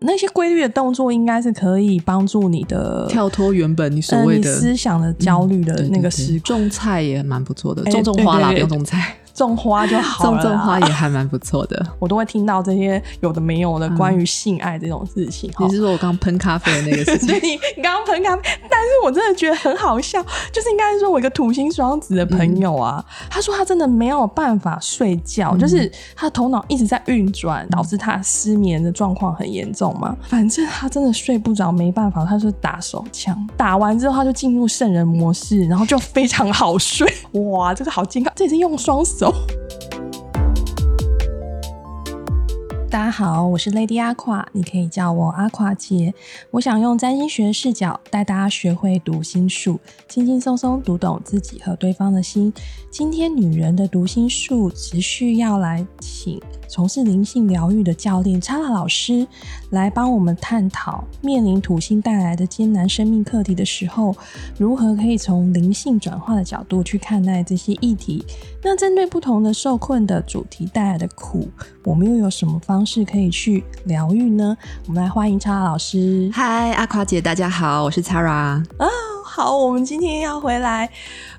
那些规律的动作应该是可以帮助你的跳脱原本你所谓的思想的焦虑的那个时种菜也蛮不错的，哎种种花啦，不用种菜，种花就好了。种种花也还蛮不错的。我都会听到这些有的没有的关于性爱这种事情。哈你是说我刚喷咖啡的那个事情？你你刚刚喷咖啡，但是我真的觉得很好笑，就是应该是说我一个土星双子的朋友啊，他说他真的没有办法睡觉，就是他头脑一直在运转，导致他失眠的状况很严重嘛。反正他真的睡不着，没办法，他就打手枪，打完之后他就进入圣人模式，然后就非常好睡。哇，这个好健康，这也是用双手。大家好，我是 Lady 阿垮，你可以叫我阿垮姐。我想用占星学视角带大家学会读心术，轻轻松松读懂自己和对方的心。今天女人的读心术，持续要来请从事灵性疗愈的教练查拉老师来帮我们探讨，面临土星带来的艰难生命课题的时候，如何可以从灵性转化的角度去看待这些议题。那针对不同的受困的主题带来的苦，我们又有什么方式可以去疗愈呢？我们来欢迎查拉老师。嗨，阿夸姐，大家好，我是查拉。啊、哦。好，我们今天要回来，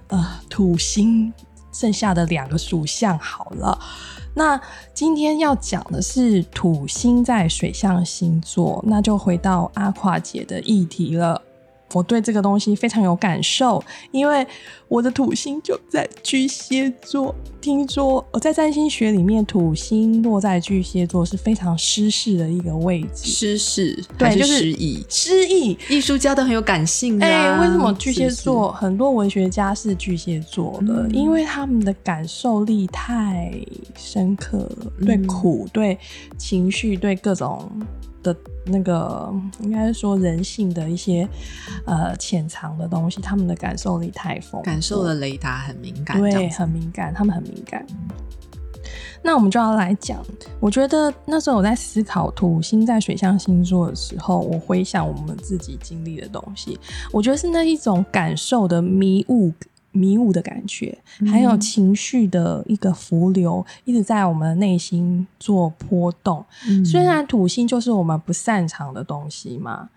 呃，土星剩下的两个属相好了。那今天要讲的是土星在水象星座，那就回到阿垮姐的议题了。我对这个东西非常有感受，因为我的土星就在巨蟹座。听说我在占星学里面，土星落在巨蟹座是非常失势的一个位置，失事对就是失意？失意。艺术家都很有感性的、哎、啊。为什么巨蟹座很多文学家是巨蟹座的？嗯因为他们的感受力太深刻了，嗯对苦、对情绪、对各种的那个，应该是说人性的一些呃潜藏的东西，他们的感受力太丰富，感受的雷达很敏感？对，很敏感，他们很敏感。那我们就要来讲，我觉得那时候我在思考土星在水象星座的时候，我回想我们自己经历的东西，我觉得是那一种感受的迷雾。迷雾的感觉，还有嗯情绪的一个浮流，一直在我们的内心做波动。嗯虽然土星就是我们不擅长的东西嘛，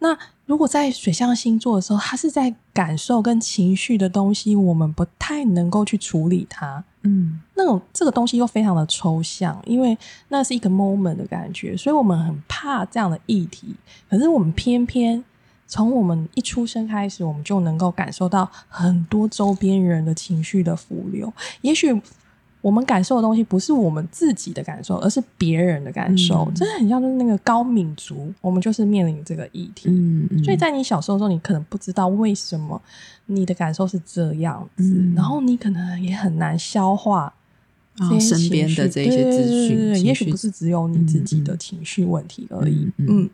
那如果在水象星座的时候，它是在感受跟情绪的东西，我们不太能够去处理它。嗯那种这个东西又非常的抽象，因为那是一个 moment 的感觉，所以我们很怕这样的议题。可是我们偏偏从我们一出生开始，我们就能够感受到很多周边人的情绪的浮流。也许我们感受的东西不是我们自己的感受，而是别人的感受。嗯真的很像就是那个高敏族，我们就是面临这个议题。嗯嗯，所以在你小时候的时候，你可能不知道为什么你的感受是这样子，嗯然后你可能也很难消化然后身边的这一些资讯也许不是只有你自己的嗯情绪问题而已。嗯嗯嗯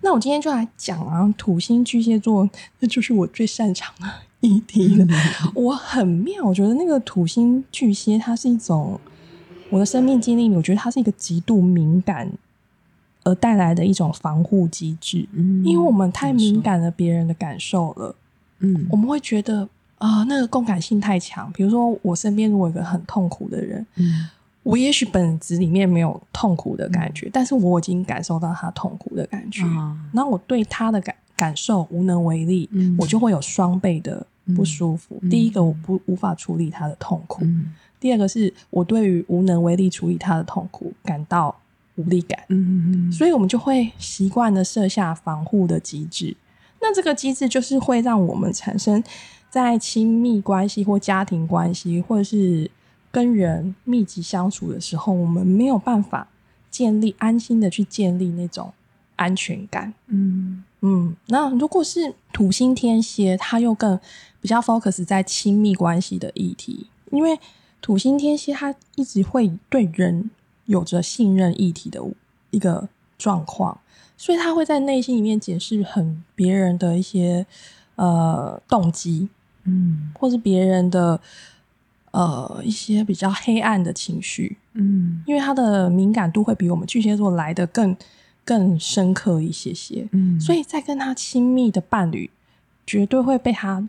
那我今天就来讲啊，土星巨蟹座，那就是我最擅长的 议题了。我很妙，我觉得那个土星巨蟹，它是一种我的生命经历里，我觉得它是一个极度敏感而带来的一种防护机制。嗯因为我们太敏感了别人的感受了，嗯我们会觉得啊、那个共感性太强。比如说，我身边如果有一个很痛苦的人，嗯我也许本质里面没有痛苦的感觉，但是我已经感受到他痛苦的感觉，啊。然后我对他的感感受无能为力，嗯。我就会有双倍的不舒服。嗯。第一个，我不无法处理他的痛苦；嗯。第二个是我对于无能为力处理他的痛苦感到无力感。嗯嗯所以我们就会习惯的设下防护的机制。那这个机制就是会让我们产生在亲密关系或家庭关系，或者是跟人密集相处的时候，我们没有办法建立安心的去建立那种安全感。嗯。嗯，那如果是土星天蝎，它又更比较 focus 在亲密关系的议题，因为土星天蝎它一直会对人有着信任议题的一个状况，所以他会在内心里面解释很别人的一些呃动机，嗯。或是别人的呃一些比较黑暗的情绪，嗯。因为他的敏感度会比我们巨蟹座来的更更深刻一些些。嗯，所以在跟他亲密的伴侣，绝对会被他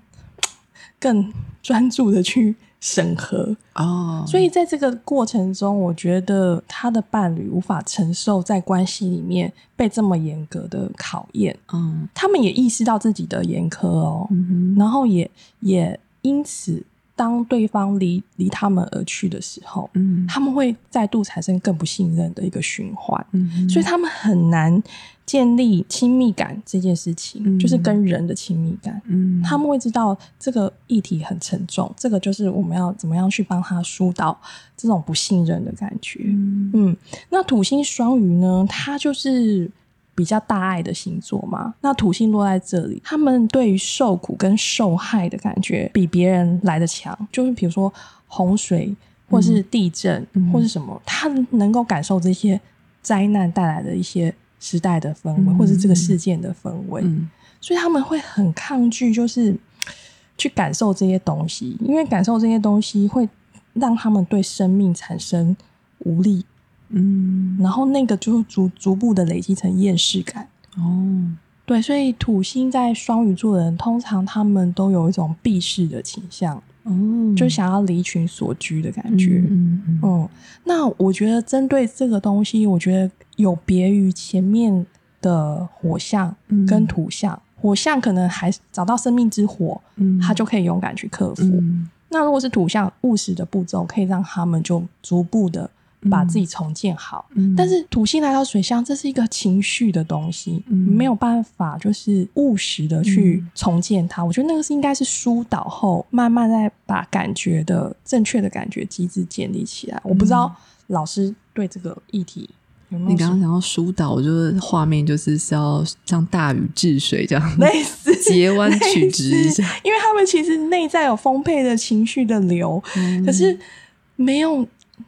更专注的去审核。哦，所以在这个过程中，我觉得他的伴侣无法承受在关系里面被这么严格的考验，嗯。他们也意识到自己的严苛哦，嗯然后也也因此，当对方离离他们而去的时候，嗯。他们会再度产生更不信任的一个循环，嗯。所以他们很难建立亲密感这件事情，嗯就是跟人的亲密感。嗯。他们会知道这个议题很沉重，这个就是我们要怎么样去帮他疏导这种不信任的感觉。嗯。嗯，那土星双鱼呢，它就是比较大爱的星座嘛。那土星落在这里，他们对于受苦跟受害的感觉比别人来的强。就是比如说洪水，或是地震，嗯或是什么，他能够感受这些灾难带来的一些时代的氛围，嗯或是这个事件的氛围。嗯所以他们会很抗拒，就是去感受这些东西，因为感受这些东西会让他们对生命产生无力，嗯。然后那个就逐逐步的累积成厌世感。哦。对，所以土星在双鱼座的人，通常他们都有一种避世的倾向，哦，就想要离群所居的感觉。嗯嗯嗯，那我觉得针对这个东西，我觉得有别于前面的火象嗯。跟土象，火象可能还找到生命之火，嗯。他就可以勇敢去克服。嗯。那如果是土象，务实的步骤可以让他们就逐步的把自己重建好。嗯但是土星来到水象，这是一个情绪的东西，嗯没有办法就是务实的去嗯重建它。我觉得那个是应该是疏导后，慢慢再把感觉的正确的感觉机制建立起来。我不知道老师对这个议题有没有你刚刚想要疏导，我就是画面就是是要像大禹治水这样类似 截弯取直一下，因为他们其实内在有丰沛的情绪的流，嗯可是没有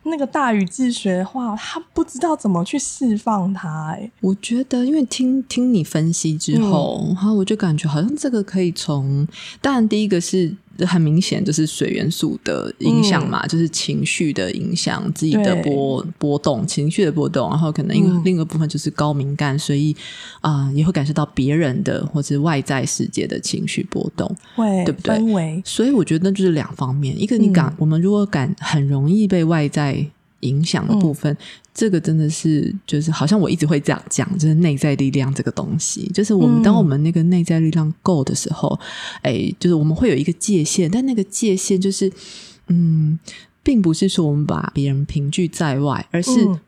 那个大禹治学的话，他不知道怎么去释放它、哎，我觉得，因为听听你分析之后，嗯然后我就感觉好像这个可以从，当然第一个是很明显就是水元素的影响嘛，就是情绪的影响，自己的波波动，情绪的波动，然后可能另、嗯。另一个部分就是高敏感，所以啊、也会感受到别人的或是外在世界的情绪波动。会对不对？所以我觉得那就是两方面，一个你敢，嗯我们如果敢很容易被外在影响的部分，这个真的是就是好像我一直会这样讲，就是内在力量这个东西，就是我们、嗯当我们那个内在力量够的时候，哎，就是我们会有一个界限，但那个界限就是嗯，并不是说我们把别人凭据在外，而是嗯。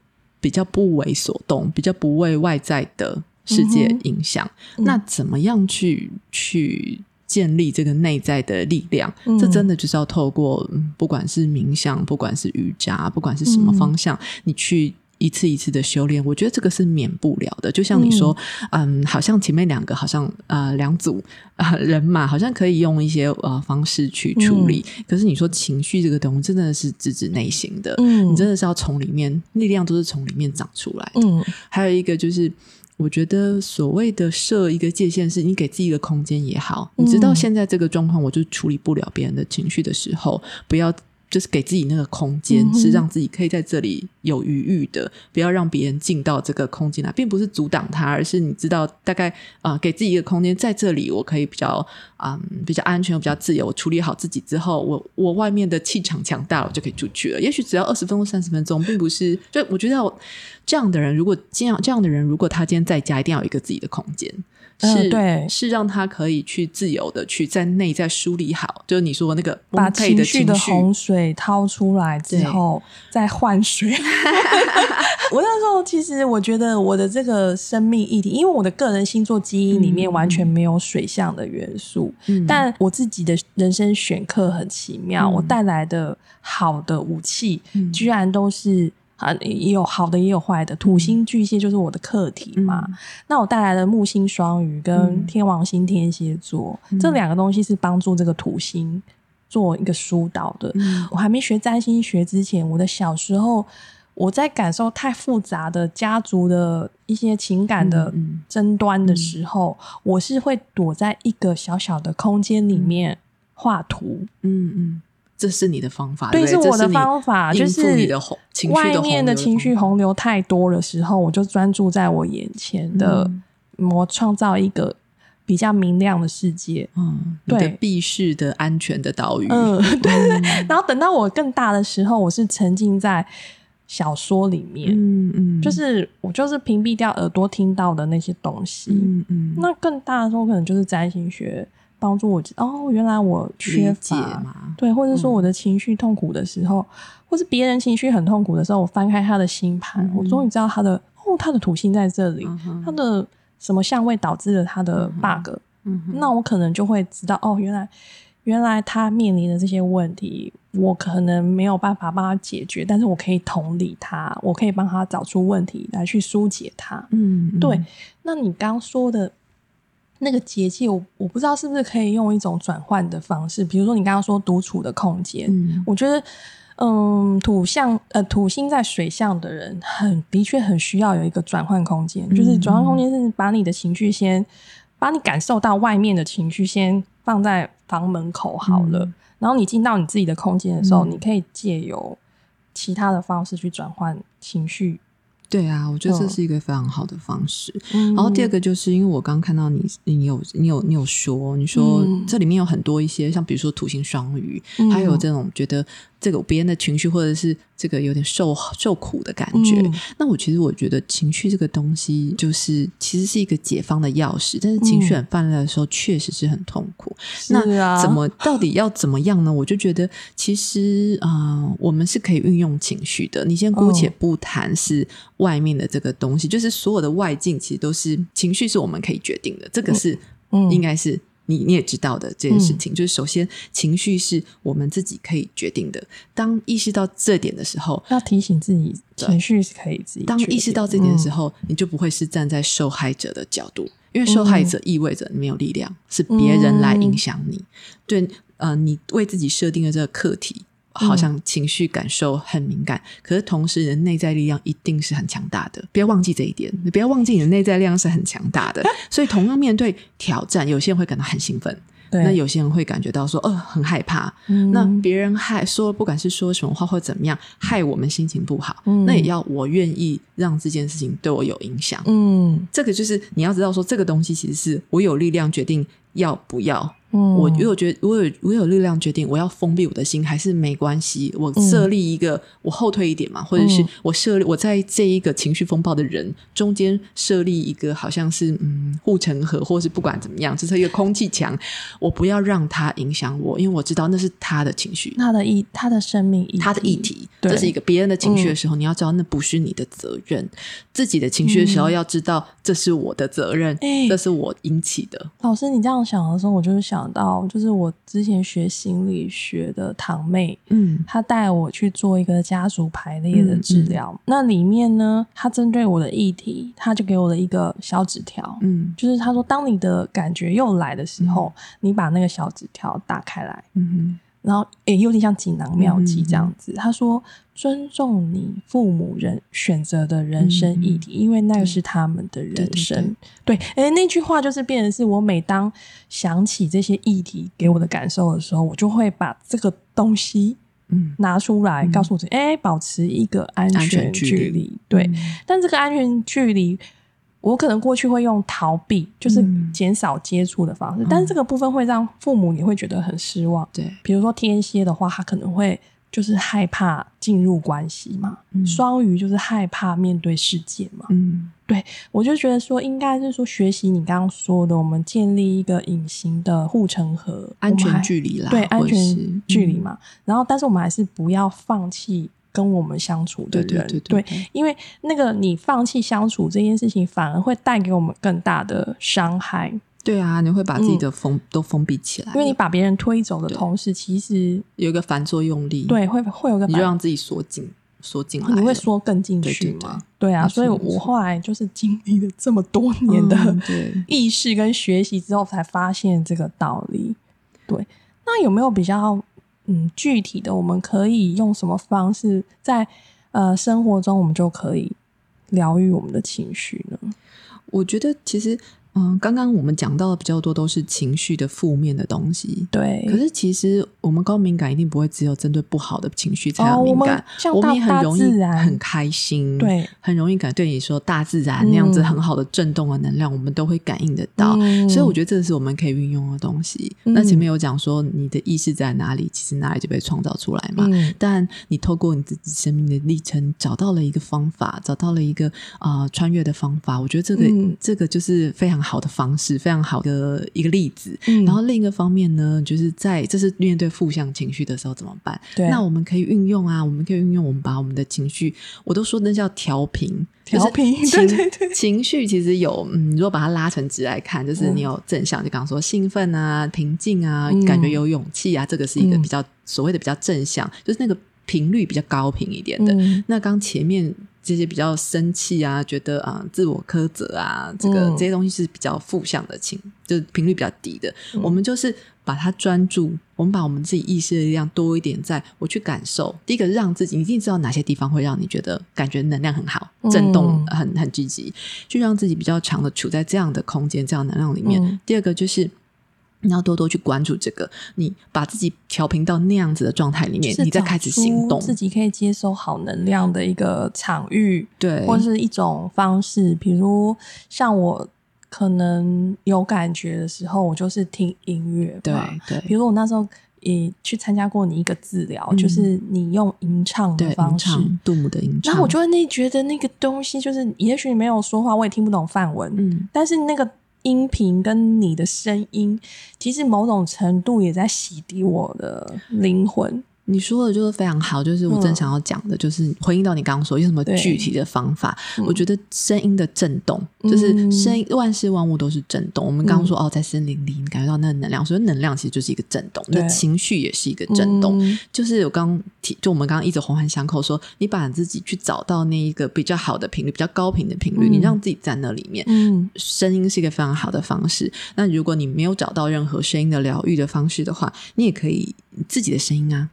比较不为所动，比较不为外在的世界影响。嗯。那怎么样去去建立这个内在的力量？嗯这真的就是要透过，嗯不管是冥想，不管是瑜伽，不管是什么方向，你去。一次一次的修炼，我觉得这个是免不了的。就像你说，嗯好像前面两个好像呃两组啊、人马，好像可以用一些呃方式去处理。可是你说情绪这个东西，真的是直指内心的，嗯你真的是要从里面力量都是从里面长出来的。嗯还有一个就是，我觉得所谓的设一个界限，是你给自己一个空间也好。嗯你知道现在这个状况，我就处理不了别人的情绪的时候，不要。就是给自己那个空间，嗯是让自己可以在这里有余裕的，不要让别人进到这个空间来，并不是阻挡他，而是你知道大概啊、呃给自己一个空间，在这里我可以比较嗯比较安全，比较自由。我处理好自己之后，我我外面的气场强大了，我就可以出去了。也许只要二十分钟、三十分钟，并不是。就我觉得我这样的人，如果这样这样的人，如果他今天在家，一定要有一个自己的空间。嗯是，对是让他可以去自由的去在内在梳理好，就是你说那个把情绪的，洪水掏出来之后，再换水。我那时候其实我觉得我的这个生命议题，因为我的个人星座基因里面嗯完全没有水象的元素，嗯但我自己的人生选课很奇妙，嗯我带来的好的武器，嗯居然都是。啊，也有好的，也有坏的。土星巨蟹就是我的课题嘛。嗯那我带来的木星双鱼跟嗯天王星天蝎座、这两个东西是帮助这个土星做一个疏导的。嗯我还没学占星学之前，我的小时候我在感受太复杂的家族的一些情感的争端的时候，我是会躲在一个小小的空间里面画图。嗯嗯，这是你的方法，对，不是我的方法，就是你的洪情绪外面的情绪洪洪流太多的时候，我就专注在我眼前的，嗯我创造一个比较明亮的世界。嗯，对避世的安全的岛屿，嗯，对对对。然后等到我更大的时候，我是沉浸在小说里面，嗯嗯，就是我就是屏蔽掉耳朵听到的那些东西。嗯嗯，那更大的时候，可能就是占星学帮助我哦，原来我缺解乏。对，或者说嗯我的情绪痛苦的时候，或是别人情绪很痛苦的时候，我翻开他的星盘，嗯我终于知道他的哦，他的土星在这里，嗯他的什么相位导致了他的 bug，、嗯那我可能就会知道哦，原来原来他面临的这些问题，我可能没有办法帮他解决，但是我可以同理他，我可以帮他找出问题来去疏解他。嗯，嗯。对，那你刚刚说的那个结界，我我不知道是不是可以用一种转换的方式，比如说你刚刚说独处的空间，嗯。我觉得。嗯，土象呃土星在水象的人很的确很需要有一个转换空间，就是转换空间是把你的情绪先把你感受到外面的情绪先放在房门口好了，嗯。然后你进到你自己的空间的时候，嗯。你可以借由其他的方式去转换情绪。对啊，我觉得这嗯。是一个非常好的方式。嗯。然后第二个就是因为我刚看到你，你有你有你有说，你说嗯。这里面有很多一些像比如说土星双鱼，嗯。还有这种觉得这个别人的情绪或者是这个有点受受苦的感觉。嗯那我其实我觉得情绪这个东西，就是其实是一个解放的钥匙，但是情绪很泛滥的时候，确实是很痛苦。那怎么到底要怎么样呢？我就觉得其实啊、呃我们是可以运用情绪的。你先姑且嗯不谈是外面的这个东西，就是所有的外境其实都是情绪，是我们可以决定的。这个是、嗯应该是。你你也知道的这件事情，就是首先情绪是我们自己可以决定的。当意识到这点的时候，要提醒自己，情绪是可以自己当意识到这点的时嗯候，你就不会是站在受害者的角度，因为受害者意味着你没有力量，是别人来影响你。对，呃，你为自己设定的这个课题，好像情绪感受很敏感，可是同时人内在力量一定是很强大的，不要忘记这一点。你不要忘记你的内在力量是很强大的，所以同样面对挑战，有些人会感到很兴奋。那有些人会感觉到说，呃，很害怕。嗯那别人害说，不管是说什么话或怎么样，害我们心情不好，嗯那也要我愿意让这件事情对我有影响。嗯这个就是你要知道说，这个东西其实是我有力量决定要不要。嗯，我如果觉得我有我有力量决定我要封闭我的心，还是没关系。我设立一个，我后退一点嘛，或者是嗯我设立我在这一个情绪风暴的人中间设立一个，好像是嗯护城河，或是不管怎么样，这是一个空气墙，我不要让它影响我，因为我知道那是他的情绪。他的议，他的生命，他的议题，这是一个别人的情绪的时候，你要知道那不是你的责任；自己的情绪的时候，要知道这是我的责任，嗯这是我引起的。老师，你这样想的时候，我就是想到，就是我之前学心理学的堂妹，嗯。她带我去做一个家族排列的治疗。嗯那里面呢，她针对我的议题，她就给我了一个小纸条，嗯。就是她说，当你的感觉又来的时候，你把那个小纸条打开来，嗯然后也有点像锦囊妙计嗯这样子。他说：“尊重你父母人选择的人生议题，因为那个是他们的人生。”对，哎，那句话就是变成是我每当想起这些议题给我的感受的时候，我就会把这个东西嗯拿出来，告诉我自己：哎，保持一个安安全全距离。对，嗯但这个安全距离。我可能过去会用逃避，就是嗯减少接触的方式，但是这个部分会让父母也会觉得很失望。对，比如说天蝎的话，他可能会就是害怕进入关系嘛，嗯双鱼就是害怕面对世界嘛。嗯对我就觉得说，应该是说学习你刚刚说的，我们建立一个隐形的护城河，安全距离啦，对安全距离。嗯嘛。然后，但是我们还是不要放弃跟我们相处的人，对对对对因为那个你放弃相处这件事情，反而会带给我们更大的伤害。对啊，你会把自己的封都封闭起来因为你把别人推走的同时，其实有一个反作用力，，对会会有个就让自己缩紧缩进来了，你会缩更进去吗？对对啊，所以我后来就是经历了这么多年的、嗯意识跟学习之后，才发现这个道理。对，那有没有比较嗯具体的，我们可以用什么方式在呃生活中，我们就可以疗愈我们的情绪呢？我觉得其实，嗯，刚刚我们讲到的比较多都是情绪的负面的东西。对，可是其实我们高敏感一定不会只有针对不好的情绪才哦我们有敏感，像我们也很容易很开心，对，很容易感对你说大自然那样子嗯很好的震动的能量，我们都会感应得到。嗯所以我觉得这是我们可以运用的东西。嗯那前面有讲说你的意识在哪里，其实哪里就被创造出来嘛。嗯但你透过你自己生命的历程，找到了一个方法，找到了一个啊、呃穿越的方法。我觉得这个、嗯这个就是非常好的方式，非常好的一个例子。嗯。然后另一个方面呢，就是在这是面对负向情绪的时候怎么办？对。那我们可以运用啊，我们可以运用我们把我们的情绪，我都说那叫调频，调频就是对对对。情绪其实有，嗯，如果把它拉成值来看，就是嗯。你有正向，就刚刚说兴奋啊、平静啊、嗯。感觉有勇气啊，这个是一个嗯。比较、所谓的比较正向，就是那个频率比较高频一点的。嗯。那刚前面这些比较生气啊，觉得啊、自我苛责啊，这个、嗯这些东西是比较负向的情，就是频率比较低的。嗯我们就是把它专注，我们把我们自己意识的力量多一点，在我去感受。第一个，让自己你一定知道哪些地方会让你觉得感觉能量很好，嗯震动很很积极，去让自己比较长的处在这样的空间、这样的能量里面。嗯第二个就是。你要多多去关注这个，你把自己调频到那样子的状态里面，你再开始行动。自己可以接收好能量的一个场域，对，或是一种方式。比如像我可能有感觉的时候，我就是听音乐对。对比如我那时候也去参加过你一个治疗，嗯就是你用吟唱的，方式。杜牧的吟唱，然后我就会那觉得那个东西，就是也许你没有说话，我也听不懂范文，嗯，但是那个音频跟你的声音，其实某种程度也在洗涤我的灵魂。你说的就是非常好，就是我正想要讲的，就是回应到你刚刚说有什么具体的方法。嗯我觉得声音的震动，就是声音，万事万物都是震动。我们刚刚说哦，在森林里你感觉到那个能量，所以能量其实就是一个震动，对那情绪也是一个震动。嗯就是我刚刚提，就我们刚刚一直环环相扣说，你把自己去找到那一个比较好的频率，比较高频的频率，嗯你让自己在那里面，嗯声音是一个非常好的方式。那如果你没有找到任何声音的疗愈的方式的话，你也可以自己的声音啊，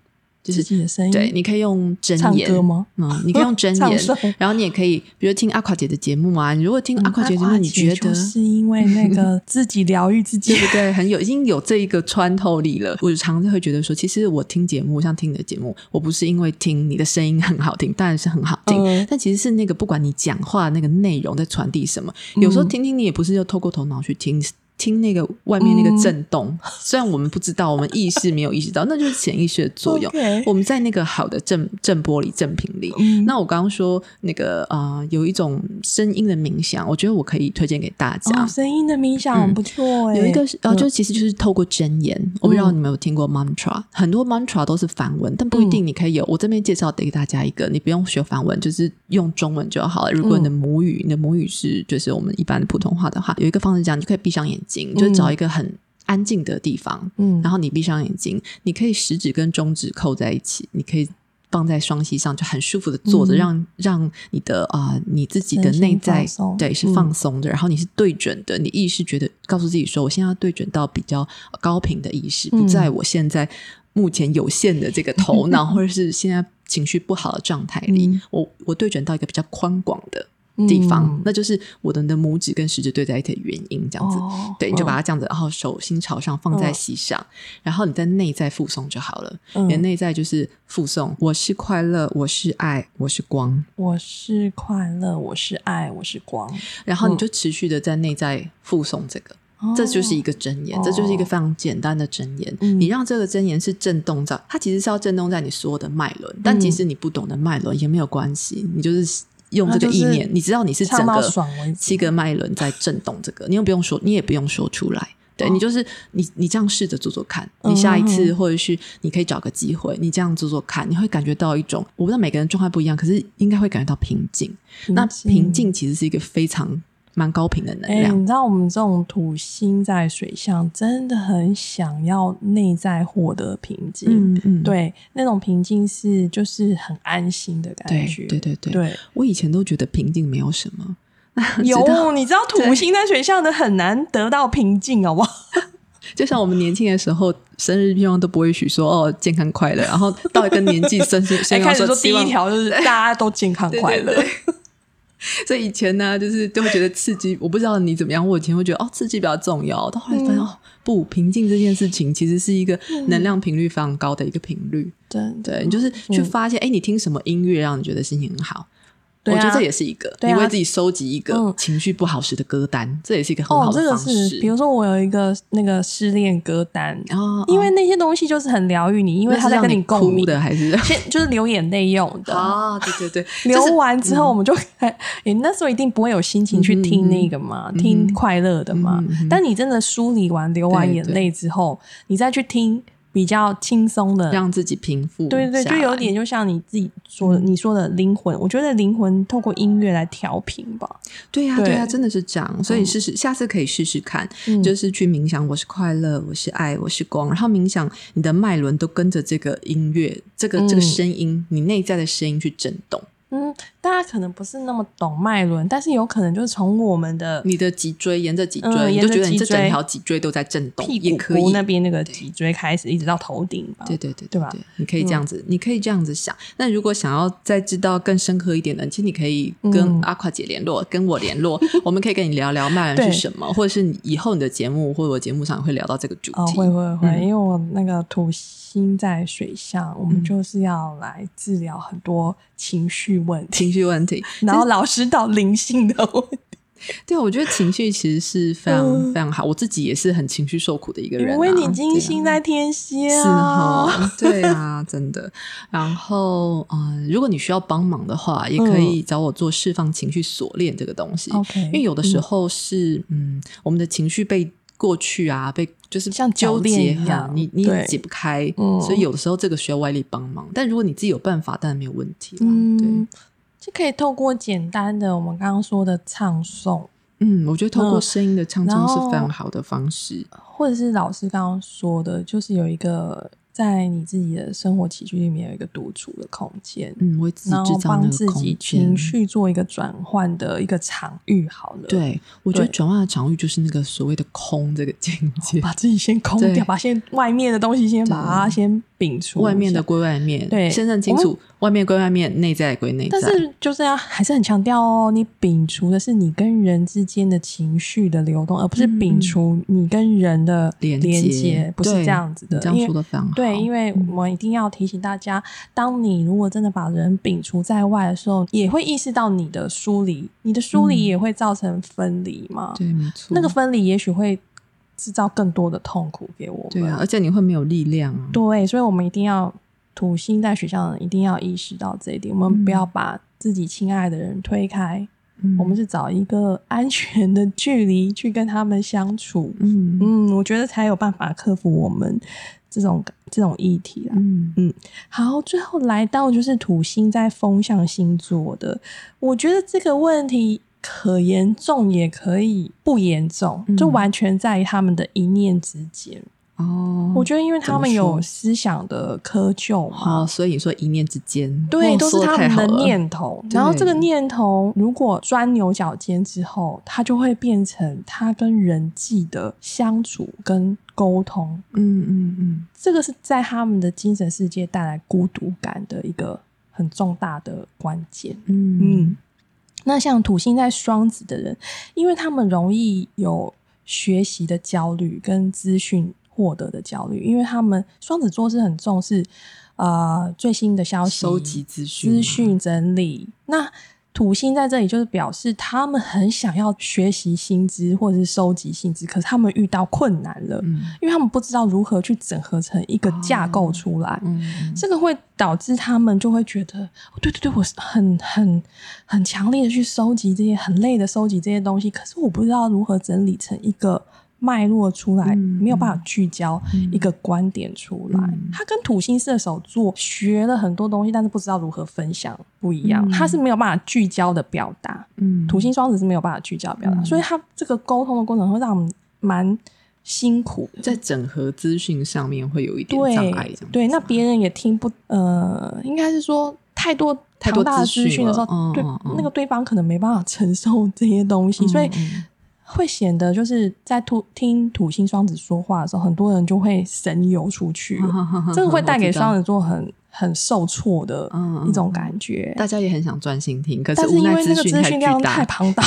就是自己的声音，对，你可以用真唱言歌吗？嗯，你可以用真言，然后你也可以，比如听阿垮姐的节目啊。你如果听阿垮姐的节目，阿你觉得是因为那个自己疗愈自己对，不 对？很有，已经有这一个穿透力了。我常常会觉得说，其实我听节目，像听你的节目，我不是因为听你的声音很好听，当然是很好听，嗯但其实是那个不管你讲话那个内容在传递什么，有时候嗯听听你也不是要透过头脑去听。听那个外面那个震动，虽然我们不知道，我们意识没有意识到，那就是潜意识的作用。我们在那个好的震震波里、正频里。嗯。那我刚刚说那个呃，有一种声音的冥想，我觉得我可以推荐给大家。哦，声音的冥想很不错哎，有一个是呃，嗯。就其实就是透过真言，我不知道你们有没有听过 mantra，、很多 mantra 都是梵文，但不一定你可以有。我这边介绍得给大家一个，你不用学梵文，就是用中文就好了。如果你的母语，你的母语是就是我们一般的普通话的话，有一个方式这样，你就可以闭上眼睛，就找一个很安静的地方，嗯，然后你闭上眼睛，你可以食指跟中指扣在一起，你可以。放在双膝上，就很舒服的坐着，嗯。让让你的啊、呃你自己的内在对是嗯。放松的，然后你是对准的，你意识觉得告诉自己说，我现在要对准到比较高频的意识，不嗯。在我现在目前有限的这个头脑，或者是现在情绪不好的状态里，嗯。我我对准到一个比较宽广的地方，嗯那就是我的你的拇指跟食指对在一起的原因，这样子。哦对，你就把嗯它这样子，然后手心朝上放在膝上，然后你在内在附送就好了。嗯你的内在就是附送：我是快乐，我是爱，我是光。我是快乐，我是爱，我是光，然后你就持续的在内在附送这个。这就是一个真言，哦这就是一个非常简单的真言。嗯你让这个真言是震动在，它其实是要震动在你所有的脉轮，但即使你不懂得脉轮也没有关系，你就是用这个意念，你知道你是整个七个脉轮在震动这个，你又不用说，你也不用说出来。对、哦你就是你，你这样试着做做看。嗯你下一次嗯或者是你可以找个机会，你这样做做看，你会感觉到一种，我不知道每个人状态不一样，可是应该会感觉到平静。那平静其实是一个非常蛮高频的能哎、量。你知道我们这种土星在水象，真的很想要内在获得平静。嗯嗯，对，那种平静是就是很安心的感对觉。对对对对，我以前都觉得平静没有什么，有你知道土星在水象的很难得到平静，好不好？就像我们年轻的时候，生日愿望都不会许说哦健康快乐，然后到一个年纪生生 哎，生开始说第一条就是大家都健康快乐。所以以前呢，就是都会觉得刺激。我不知道你怎么样，我以前会觉得哦，刺激比较重要。到后来发现、嗯哦，不，平静这件事情其实是一个能量频率非常高的一个频率。对你就是去嗯发现，哎、你听什么音乐让你觉得心情很好？我觉得这也是一个，你为自己收集一个嗯。情绪不好时的歌单，这也是一个很好，哦这个的方式。是，比如说我有一个那个失恋歌单，哦，因为那些东西就是很疗愈你，因为他在跟你共鸣。哭的，还是？先就是流眼泪用的。哦，对对对，流完之后，我们就开，你那时候一定不会有心情去听那个嘛，听快乐的嘛。嗯但你真的梳理完、流完眼泪之后，你再去听比较轻松的，让自己平复。对对对，就有点就像你自己说的，你说的灵魂。我觉得灵魂透过音乐来调频吧。对呀、对对呀、真的是这样。所以试试，下次可以试试看，嗯就是去冥想，我是快乐，我是爱，我是光，然后冥想，你的脉轮都跟着这个音乐，这个、这个嗯声音，你内在的声音去震动。嗯，大家可能不是那么懂脉轮，但是有可能就是从我们的你的脊椎沿着脊椎，嗯你就觉得你这整条脊椎都在震动，屁股也可以骨那边那个脊椎开始，一直到头顶吧。对对对对吧对，你可以这样子，你可以这样子想。那如果想要再知道更深刻一点的，其实你可以跟嗯阿垮姐联络，跟我联络，我们可以跟你聊聊脉轮是什么，或者是你以后你的节目或者我节目上会聊到这个主题。哦，会会会，嗯因为我那个土星在水象，我们就是要来治疗很多情绪问题，情绪问题，然后老师到灵性的问题。对，我觉得情绪其实是非常、嗯非常好。我自己也是很情绪受苦的一个人、啊，因为你金星在天蝎是啊，哈，对啊，真的。然后，嗯、如果你需要帮忙的话，也可以找我做释放情绪锁链这个东西。因为有的时候是，嗯，我们的情绪被过去啊，被就是像纠结一样，你你解不开，嗯所以有的时候这个需要外力帮忙。但如果你自己有办法，当然没有问题啦。嗯对，，就可以透过简单的我们刚刚说的唱诵，嗯，我觉得透过嗯声音的唱然诵是非常好的方式。或者是老师刚刚说的，就是有一个在你自己的生活起居里面有一个独处的空间。嗯，为自己然后帮自己情。绪做一个转换的一个场域，好了，，对，我觉得转换的场域就是那个所谓的空这个境界，把自己先空掉，把先外面的东西先把它先摒除，外面的归外面，对先认清楚，外面归外面，内在归内在。但是就是要还是很强调哦，你摒除的是你跟人之间的情绪的流动，而不是摒除你跟人的连连接接，不是对这样子的。你这样说的非常好。对，因为我们一定要提醒大家，当你如果真的把人摒除在外的时候，也会意识到你的疏离，你的疏离也会造成分离嘛。对，没错，那个分离也许会制造更多的痛苦给我们。对啊，而且你会没有力量啊。对，所以我们一定要土星在水象的人一定要意识到这一点，我们不要把自己亲爱的人推开，嗯我们是找一个安全的距离去跟他们相处。嗯嗯，我觉得才有办法克服我们这种这种议题啦。嗯好，最后来到就是土星在风象星座的，我觉得这个问题可严重也可以不严重，嗯就完全在于他们的一念之间。哦，我觉得，因为他们有思想的窠臼嘛，好，所以你说一念之间，对，哦都是他们的念头。然后这个念头如果钻牛角尖之后，它就会变成他跟人际的相处跟沟通。嗯嗯嗯，这个是在他们的精神世界带来孤独感的一个很重大的关键。嗯。嗯，那像土星在双子的人，因为他们容易有学习的焦虑跟资讯获得的焦虑，因为他们双子座是很重视呃最新的消息、收集资讯资讯整理。那土星在这里就是表示他们很想要学习新知或者是收集新知，可是他们遇到困难了，嗯因为他们不知道如何去整合成一个架构出来。嗯这个会导致他们就会觉得，哦对对对，我很很很强烈的去收集这些，很累的收集这些东西，可是我不知道如何整理成一个脉络出来，嗯没有办法聚焦嗯一个观点出来。嗯。他跟土星射手座学了很多东西，但是不知道如何分享，不一样。嗯。他是没有办法聚焦的表达，嗯。土星双子是没有办法聚焦的表达，嗯所以他这个沟通的过程会让我们蛮辛苦。的。在整合资讯上面会有一点对障碍，对，那别人也听不呃，应该是说太多太多大的资讯的时候，对、那个对方可能没办法承受这些东西，所以嗯会显得就是在土听土星双子说话的时候，很多人就会神游出去这个 会带给双子子座很很受挫的嗯一种感觉。大家也很想专心听，可但是因无奈为那个资讯量太。庞大，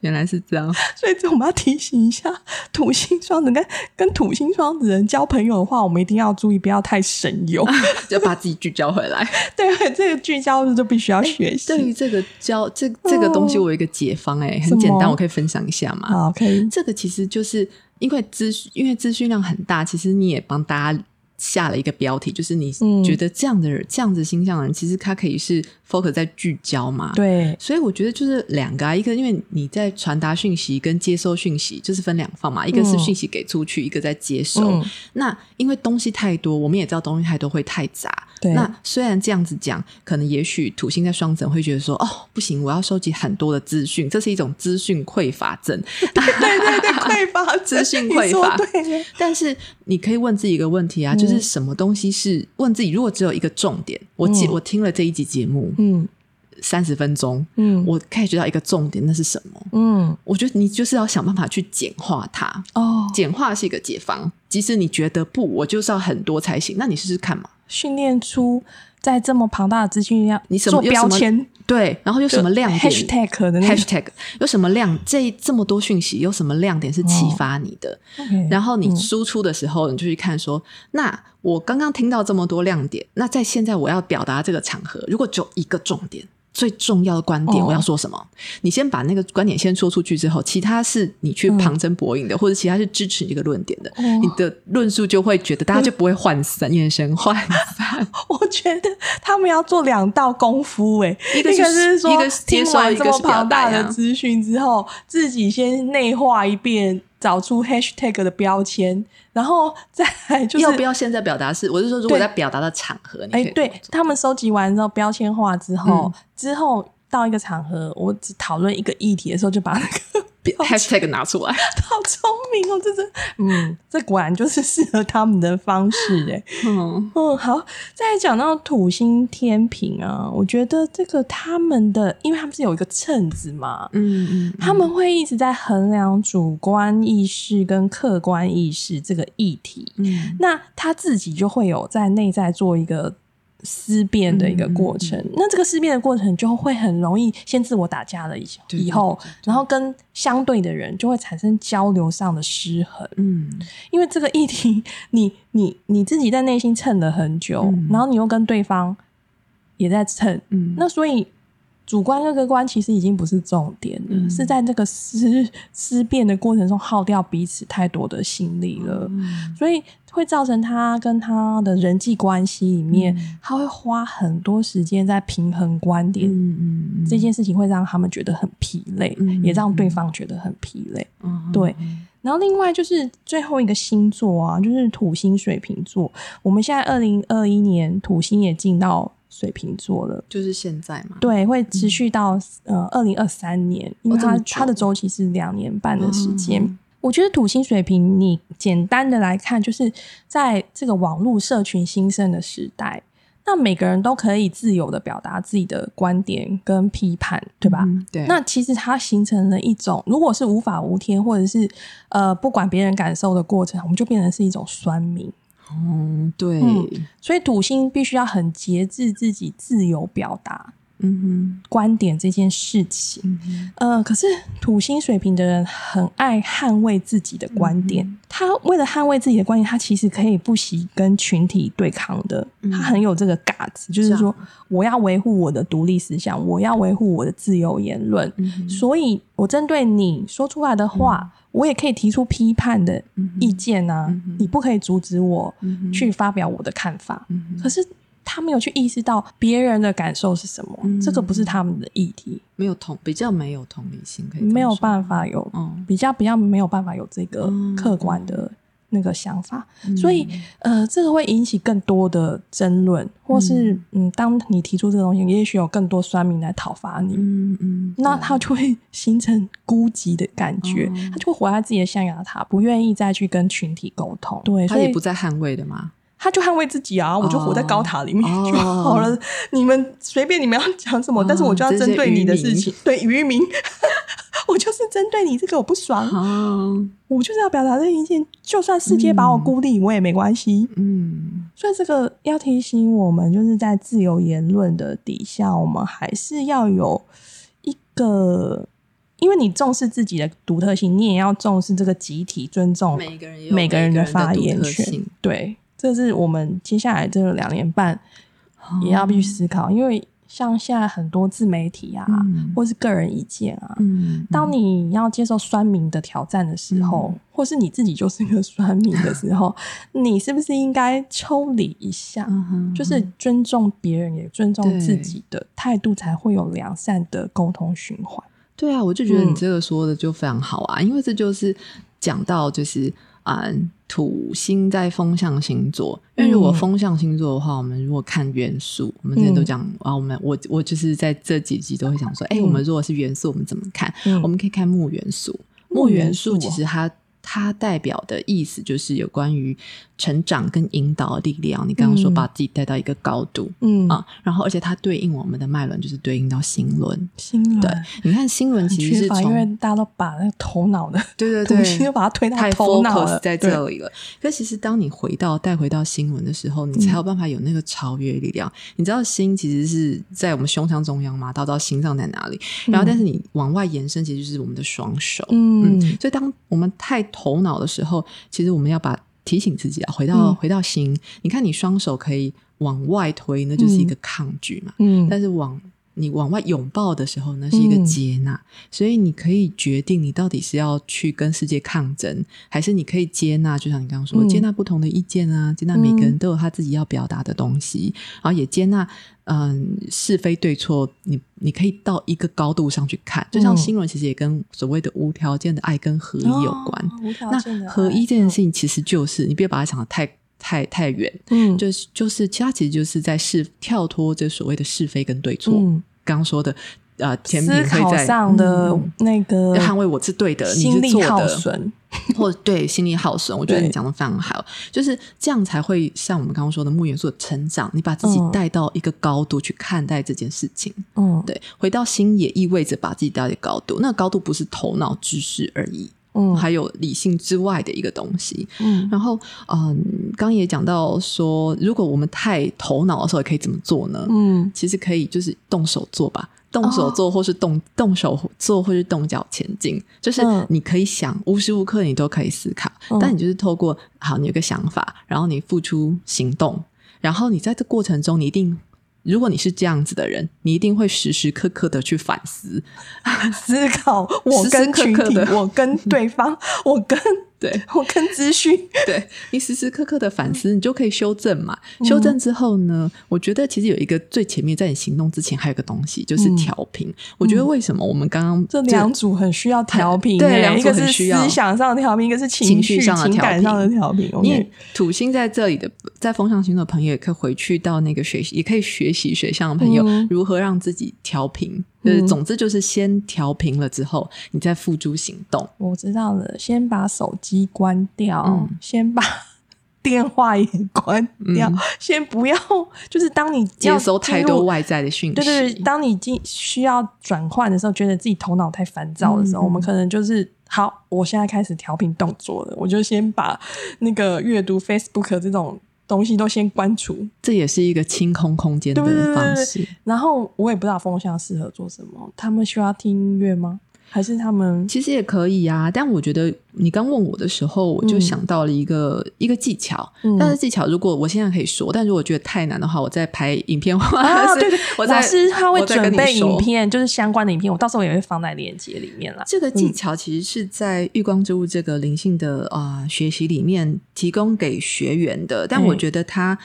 原来是这样，所以这我们要提醒一下土星双子跟跟土星双子人交朋友的话，我们一定要注意，不要太神游。就把自己聚焦回来。对，这个聚焦就必须要学习。对于这个教这这个东西，我有一个解方、哎、很简单，我可以分享一下吗？好，可以。这个其实就是因为资讯，因为资讯量很大，其实你也帮大家下了一个标题，就是你嗯觉得这样的人、这样子形象的人，其实他可以是 focus 在聚焦嘛？。对，所以我觉得就是两个啊，一个因为你在传达讯息跟接收讯息，就是分两方嘛，一个是嗯讯息给出去，一个在接收。嗯那因为东西太多，我们也知道东西太多会太杂。对那虽然这样子讲，可能也许土星在双子会觉得说，哦，不行，我要收集很多的资讯，这是一种资讯匮乏症。对对对，匮乏 资讯匮乏对，但是你可以问自己一个问题啊，嗯就是什么东西是问自己，如果只有一个重点，我记、嗯我听了这一集节目嗯三十分钟，嗯我可以觉到一个重点，那是什么？嗯，我觉得你就是要想办法去简化它，哦，简化是一个解方。即使你觉得不，我就是要很多才行，那你试试看嘛。训练出在这么庞大的资讯量，你什么标签，对，然后有什么亮点 hashtag 的那个 hashtag 有什么亮？这这么多讯息有什么亮点是启发你的然后你嗯输出的时候，你就去看说，那我刚刚听到这么多亮点，那在现在我要表达这个场合，如果只有一个重点。最重要的观点，哦。我要说什么？你先把那个观点先说出去之后，其他是你去旁征博引的，或者其他是支持你这个论点的，你的论述就会觉得大家就不会涣散，眼神涣散。我觉得他们要做两道功夫、欸，一一个是是说一个是接听完这么一个是表庞大的资讯之后，自己先内化一遍，找出 hashtag 的标签，然后再来 就是要不要现在表达是？我是说，如果在表达的场合，哎、对他们收集完之后标签化之后，嗯之后到一个场合，我只讨论一个议题的时候，就把那个 标签 hashtag 拿出来。好聪明哦，这是嗯，这果然就是适合他们的方式哎。嗯嗯，好，再来讲到土星天平啊，我觉得这个他们的，因为他们是有一个秤子嘛，嗯嗯，他们会一直在衡量主观意识跟客观意识这个议题，嗯那他自己就会有在内在做一个思辨的一个过程。那这个思辨的过程就会很容易先自我打架了以对以后然后跟相对的人就会产生交流上的失衡。嗯因为这个议题，你你你自己在内心蹭了很久，嗯然后你又跟对方也在蹭，嗯，那所以主观跟客观其实已经不是重点了，嗯。是在这个思思辨的过程中耗掉彼此太多的心力了，嗯。所以会造成他跟他的人际关系里面，嗯。他会花很多时间在平衡观点。嗯嗯这件事情会让他们觉得很疲累，嗯也让对方觉得很疲累。嗯对，然后另外就是最后一个星座啊，就是土星水瓶座。我们现在二零二一年土星也进到水瓶座了，就是现在嘛。对，会持续到、呃二零二三年，因为它、它的周期是两年半的时间。嗯我觉得土星水瓶，你简单的来看，就是在这个网络社群兴盛的时代，那每个人都可以自由的表达自己的观点跟批判，对吧？嗯对，那其实它形成了一种，如果是无法无天，或者是呃不管别人感受的过程，我们就变成是一种酸民。嗯对，嗯。所以土星必须要很节制自己自由表达嗯哼。观点这件事情。嗯呃，可是土星水平的人很爱捍卫自己的观点，嗯他为了捍卫自己的观点，他其实可以不惜跟群体对抗的，嗯。他很有这个 guts，就是说我要维护我的独立思想，我要维护我的自由言论，嗯所以我针对你说出来的话，我也可以提出批判的意见啊，嗯你不可以阻止我去发表我的看法。嗯可是他没有去意识到别人的感受是什么，嗯。这个不是他们的议题，没有同比较没有同理心，可以没有说。办法有嗯。比较比较没有办法有这个嗯客观的那个想法，嗯所以呃，这个会引起更多的争论，或是嗯。当你提出这个东西，也许有更多酸民来讨伐你。嗯嗯，那他就会形成孤寂的感觉，哦。他就会活在自己的象牙塔，不愿意再去跟群体沟通。对，他也不再捍卫的嘛。他就捍卫自己啊，我就活在高塔里面哦。就好了。你们随便你们要讲什么，哦但是我就要针对你的事情。对渔民，我 我就是针对你这个我不爽，哦，我就是要表达这个意见，就算世界把我孤立，我也没关系。嗯，所以这个要提醒我们，就是在自由言论的底下，我们还是要有一个，因为你重视自己的独特性，你也要重视这个集体尊重每个人每个人的发言权。对，这是我们接下来这两年半也要必须思考，因为像现在很多自媒体啊，嗯。或是个人意见啊，嗯，当你要接受酸民的挑战的时候，嗯。或是你自己就是个酸民的时候，你是不是应该抽离一下？嗯就是尊重别人，也尊重自己的态度，才会有良善的沟通循环。对啊，我就觉得你嗯。这个说的就非常好啊，因为这就是讲到就是啊、土星在风象星座，因为如果嗯风象星座的话，我们如果看元素，我们之前都嗯讲啊，我们我我就是在这几集都会想说，哎、嗯我们如果是元素，我们怎么看？嗯我们可以看木元素，木木元素其实它。它代表的意思就是有关于成长跟引导的力量。你刚刚说嗯把自己带到一个高度，嗯啊，然后而且它对应我们的脉轮，就是对应到心轮。心轮对，你看心轮其实是缺乏，因为大家都把那个头脑的对对对就把它推到太头脑了，在对这里了。可其实当你回到带回到心轮的时候，你才有办法有那个超越力量。你知道心其实是在我们胸腔中央嘛，到到心脏在哪里？然后但是你往外延伸，其实就是我们的双手。嗯所以当我们太头脑的时候，其实我们要把提醒自己啊，回到、嗯回到心。你看，你双手可以往外推，那就是一个抗拒嘛。嗯但是往你往外拥抱的时候，那是一个嗯。接纳，所以你可以决定你到底是要去跟世界抗争，还是你可以接纳，就像你刚刚说，嗯。接纳不同的意见啊，接纳每个人都有他自己要表达的东西，然后也接纳嗯是非对错，你你可以到一个高度上去看，就像嗯。新闻其实也跟所谓的无条件的爱跟合一有关。哦无条件的那合一这件事情，其实就是你别把它想的太太太远，嗯，就是就是，其他其实就是在是跳脱这所谓的是非跟对错。嗯。刚刚说的，呃，思考可以在上的嗯。那个要捍卫我是对的，你是错的，损，或对心力耗损。我觉得你讲的非常好，就是这样才会像我们刚刚说的木元素的成长，你把自己嗯。带到一个高度去看待这件事情。嗯。对，回到心也意味着把自己带到一个高度，那个高度不是头脑知识而已，嗯还有理性之外的一个东西。嗯然后，嗯，刚刚也讲到说，如果我们太头脑的时候，可以怎么做呢？嗯其实可以就是动手做吧，动手做，或是动、动手做，或是动脚前进。就是嗯你可以想，无时无刻你都可以思考，嗯但你就是透过好，你有个想法，然后你付出行动，然后你在这过程中，你一定。如果你是这样子的人，你一定会时时刻刻的去反思，思考我跟群体，刻刻我跟对方，我跟对，我跟资讯，对你时时刻刻的反思，你就可以修正嘛。嗯修正之后呢，我觉得其实有一个最前面，在你行动之前，还有一个东西就是嗯调频。我觉得为什么我们刚刚这两组很需要调频欸，对两需要思想上的调频，一个是情情绪上的情调频感上的调频。因为土星在这里的，在风象星座的朋友也可以回去到那个学习，也可以学习水象的朋友、嗯如何让自己调频。就是嗯总之就是先调频了之后，你再付诸行动。我知道了，先把手机关掉，嗯先把 电话也关掉，嗯先不要，就是当你接收太多外在的讯息，对对对，当你进需要转换的时候，觉得自己头脑太烦躁的时候，嗯我们可能就是好，我现在开始调频动作了，我就先把那个阅读 Facebook 这种东西都先关除，这也是一个清空空间的对对对对对方式。然后我也不知道风向适合做什么，他们需要听音乐吗？还是他们其实也可以啊，但我觉得你刚问我的时候，我就嗯想到了一个、一个技巧。嗯但是技巧如果我现在可以说，但如果觉得太难的话，我再拍影片或者啊？是对对，老师他会准备影片，就是相关的影片，我到时候也会放在链接里面啦。这个技巧其实是在月光之物这个灵性的啊、呃学习里面提供给学员的，但嗯我觉得它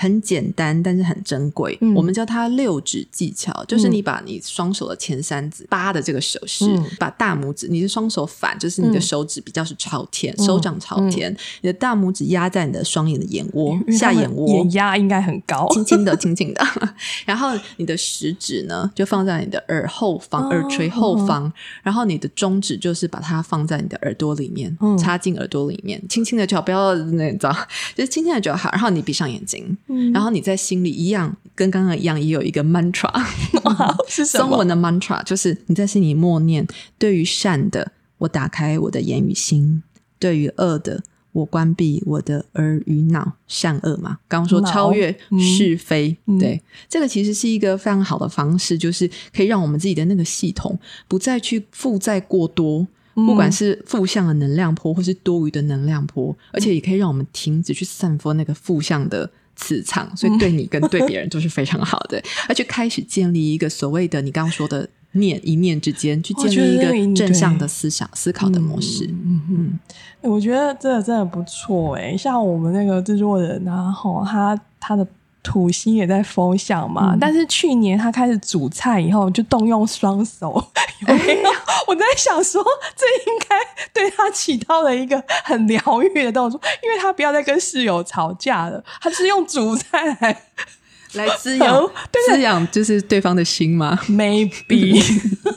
很简单，但是很珍贵。嗯。我们叫它六指技巧，就是你把你双手的前三指八的这个手势，嗯。把大拇指，你的双手反，就是你的嗯。手指比较是朝天，嗯。手掌朝天，你的大拇指压在你的双眼的眼窝下眼窝，眼压应该很高，轻轻的，轻轻的。然后你的食指呢，就放在你的耳后方、哦。耳垂后方。然后你的中指就是把它放在你的耳朵里面，嗯。插进耳朵里面，轻轻的就好，不要那你知道，就是轻轻的就好。然后你闭上眼睛，嗯然后你在心里一样，跟刚刚一样，也有一个 mantra，是什么？中文的 mantra 就是你在心里默念：对于善的，我打开我的言语心；对于恶的，我关闭我的耳与脑。善恶嘛，刚刚说超越嗯是非，嗯对，这个其实是一个非常好的方式，就是可以让我们自己的那个系统不再去负载过多。不管是负向的能量波，或是多余的能量波，而且也可以让我们停止去散播那个负向的磁场，所以对你跟对别人都是非常好的。而且开始建立一个所谓的你刚刚说的念一念之间，去建立一个个正向的思想思考的模式。嗯嗯，我觉得这个真的不错哎，像我们那个制作人啊，吼，他他的土星也在风向嘛，嗯但是去年他开始煮菜以后，就动用双手，有没有？我在想说，这应该对他起到了一个很疗愈的动作，因为他不要再跟室友吵架了，他是用煮菜来 来滋养和滋养就是对方的心吗？maybe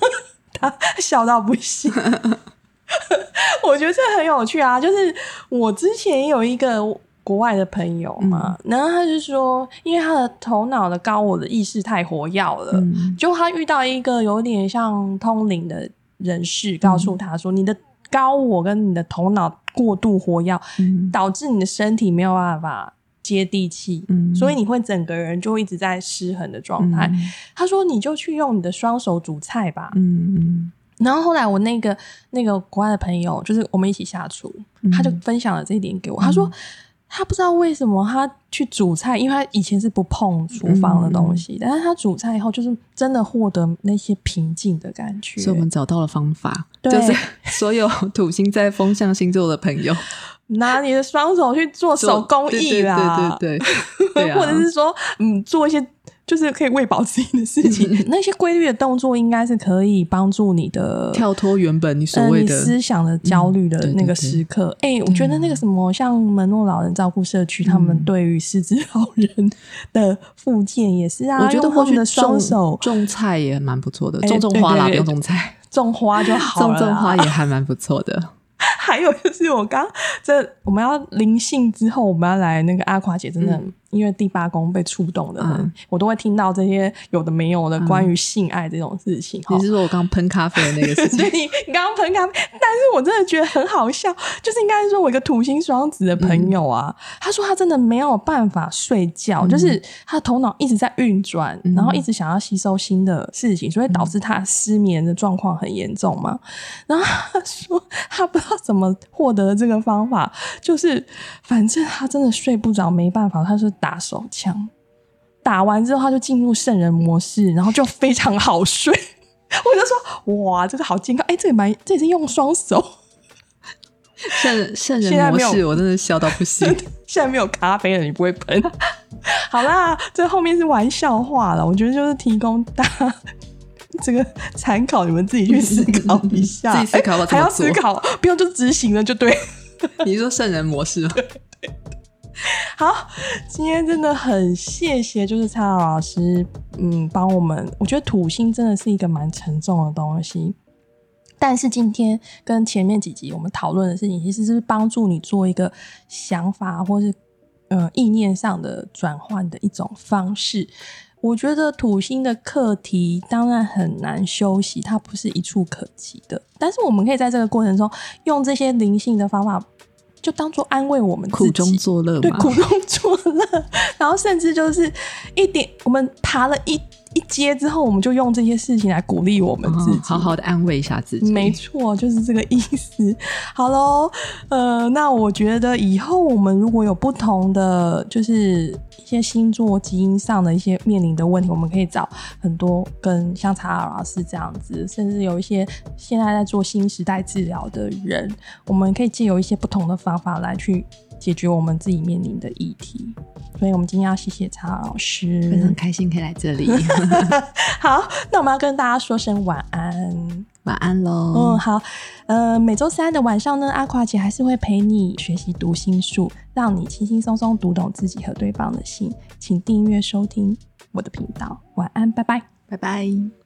他笑到不行。我觉得这很有趣啊，就是我之前有一个国外的朋友嘛，然后他就说，因为他的头脑的高我的意识太活跃了，嗯。就他遇到一个有点像通灵的人士，告诉他说，你的高我跟你的头脑过度活跃，嗯。导致你的身体没有办法接地气，嗯。所以你会整个人就一直在失衡的状态。他说：“你就去用你的双手煮菜吧。嗯嗯。然后后来我那个那个国外的朋友，就是我们一起下厨，嗯。他就分享了这一点给我。他说他不知道为什么他去煮菜，因为他以前是不碰厨房的东嗯。西，但是他煮菜以后，就是真的获得那些平静的感觉。所以我们找到了方法，对。就是所有土星在风象星座的朋友。拿你的双手去做做手工艺啦，对对对对对对啊，或者是说，嗯，做一些就是可以喂饱自己的事情。那些规律的动作，应该是可以帮助你的跳脱原本你所呃，谓的你思想的焦虑的那个时刻。哎、我觉得那个什么，像门诺老人照顾社区，他们对于失智老人的复健也是啊，我觉得或许用他们的双手种菜也蛮不错的，哎种种花啦，不用种菜，种花就好了。种种花也还蛮不错的。还有就是我刚这我们要灵性之后，我们要来那个阿垮姐，真的、因为第八宫被触动的我都会听到这些有的没有的关于性爱这种事情。哈你是说我刚喷咖啡的那个事情 对？你你刚刚喷咖啡，但是我真的觉得很好笑，就是应该是说我一个土星双子的朋友啊，他说他真的没有办法睡觉，就是他的头脑一直在运转，然后一直想要吸收新的事情，所以导致他失眠的状况很严重嘛。然后他说他不知道怎么获得这个方法，就是反正他真的睡不着，没办法，他是打手枪。打完之后，他就进入圣人模式，然后就非常好睡。我就说，哇，这个好健康！哎，这也蛮，这也是用双手。圣圣人模式，我真的笑到不行。现在没有咖啡了，你不会喷。好啦，这后面是玩笑话了。我觉得就是提供大家这个参考，你们自己去思考一下，自己思考还要思考，不用就执行了就对。你说圣人模式吗？好，今天真的很谢谢，就是蔡老师，嗯，帮我们。我觉得土星真的是一个蛮沉重的东西，但是今天跟前面几集我们讨论的事情，其实是帮助你做一个想法或是呃意念上的转换的一种方式。我觉得土星的课题当然很难休息，它不是一触可及的。但是我们可以在这个过程中，用这些灵性的方法，就当做安慰我们，苦中作乐对，苦中作乐，然后甚至就是一点，我们爬了一一接之后，我们就用这些事情来鼓励我们自己，哦好好的安慰一下自己。没错，就是这个意思。好喽，呃，那我觉得以后我们如果有不同的，就是一些星座基因上的一些面临的问题，我们可以找很多跟像查尔老师这样子，甚至有一些现在在做新时代治疗的人，我们可以借由一些不同的方法来去解决我们自己面临的议题。所以，我们今天要谢谢查尔老师，非常开心可以来这里，好。那我们要跟大家说声晚安。晚安喽。嗯，好，呃，每周三的晚上呢，阿垮姐还是会陪你学习读心术，让你轻轻松松读懂自己和对方的心。请订阅收听我的频道，晚安，拜拜。拜拜。